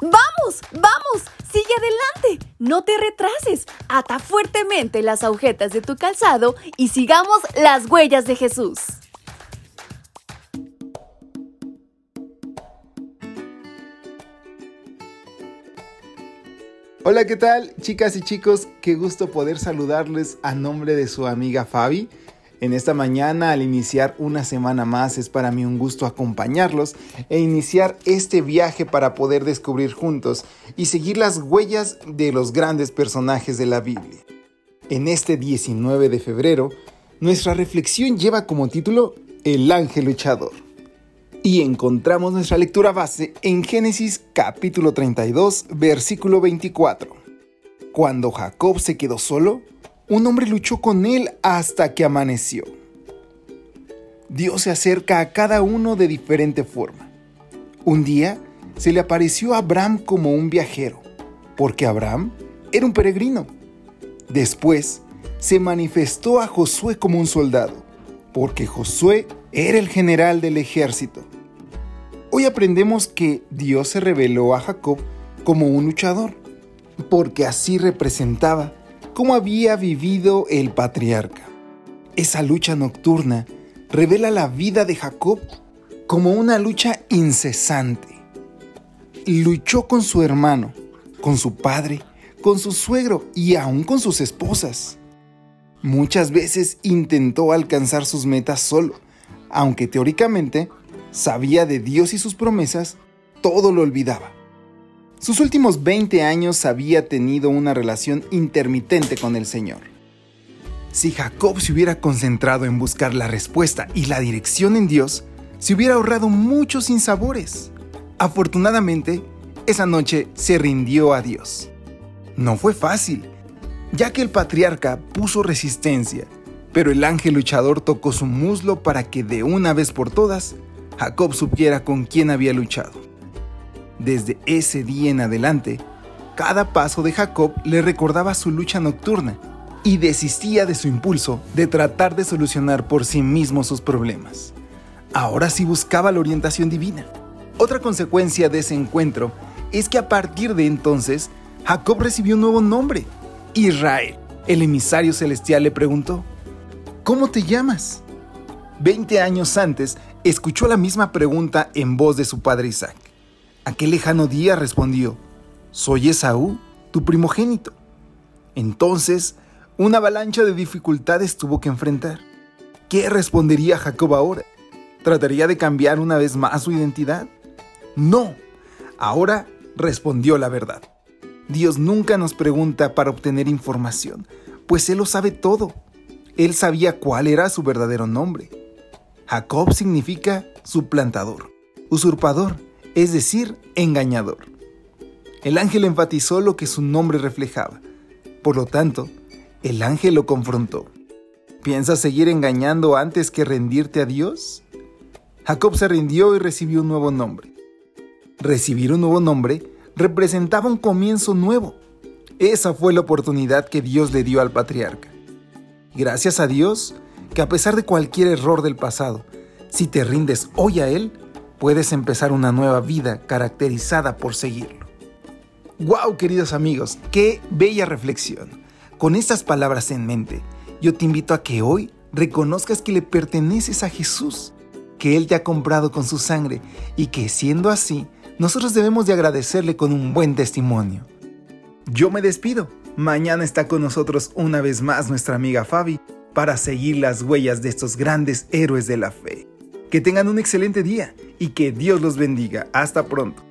¡Vamos! ¡Vamos! ¡Sigue adelante! No te retrases. Ata fuertemente las agujetas de tu calzado y sigamos las huellas de Jesús. Hola, ¿qué tal? Chicas y chicos, qué gusto poder saludarles a nombre de su amiga Fabi. En esta mañana, al iniciar una semana más, es para mí un gusto acompañarlos e iniciar este viaje para poder descubrir juntos y seguir las huellas de los grandes personajes de la Biblia. En este 19 de febrero, nuestra reflexión lleva como título El ángel luchador. Y encontramos nuestra lectura base en Génesis capítulo 32, versículo 24. Cuando Jacob se quedó solo, un hombre luchó con él hasta que amaneció. Dios se acerca a cada uno de diferente forma. Un día se le apareció a Abraham como un viajero, porque Abraham era un peregrino. Después se manifestó a Josué como un soldado, porque Josué era el general del ejército. Hoy aprendemos que Dios se reveló a Jacob como un luchador, porque así representaba cómo había vivido el patriarca. Esa lucha nocturna revela la vida de Jacob como una lucha incesante. Luchó con su hermano, con su padre, con su suegro y aún con sus esposas. Muchas veces intentó alcanzar sus metas solo, aunque teóricamente sabía de Dios y sus promesas, todo lo olvidaba. Sus últimos 20 años había tenido una relación intermitente con el Señor. Si Jacob se hubiera concentrado en buscar la respuesta y la dirección en Dios, se hubiera ahorrado muchos sinsabores. Afortunadamente, esa noche se rindió a Dios. No fue fácil, ya que el patriarca puso resistencia, pero el ángel luchador tocó su muslo para que de una vez por todas Jacob supiera con quién había luchado. Desde ese día en adelante, cada paso de Jacob le recordaba su lucha nocturna y desistía de su impulso de tratar de solucionar por sí mismo sus problemas. Ahora sí buscaba la orientación divina. Otra consecuencia de ese encuentro es que a partir de entonces, Jacob recibió un nuevo nombre, Israel. El emisario celestial le preguntó, ¿Cómo te llamas? Veinte años antes, escuchó la misma pregunta en voz de su padre Isaac. Aquel lejano día respondió, Soy Esaú, tu primogénito. Entonces, una avalancha de dificultades tuvo que enfrentar. ¿Qué respondería Jacob ahora? ¿Trataría de cambiar una vez más su identidad? No. Ahora respondió la verdad. Dios nunca nos pregunta para obtener información, pues Él lo sabe todo. Él sabía cuál era su verdadero nombre. Jacob significa suplantador, usurpador, es decir, engañador. El ángel enfatizó lo que su nombre reflejaba. Por lo tanto, el ángel lo confrontó. ¿Piensas seguir engañando antes que rendirte a Dios? Jacob se rindió y recibió un nuevo nombre. Recibir un nuevo nombre representaba un comienzo nuevo. Esa fue la oportunidad que Dios le dio al patriarca. Gracias a Dios que a pesar de cualquier error del pasado, si te rindes hoy a Él, puedes empezar una nueva vida caracterizada por seguirlo. ¡Wow, queridos amigos! ¡Qué bella reflexión! Con estas palabras en mente, yo te invito a que hoy reconozcas que le perteneces a Jesús, que Él te ha comprado con su sangre y que siendo así, nosotros debemos de agradecerle con un buen testimonio. Yo me despido. Mañana está con nosotros una vez más nuestra amiga Fabi para seguir las huellas de estos grandes héroes de la fe. Que tengan un excelente día y que Dios los bendiga. Hasta pronto.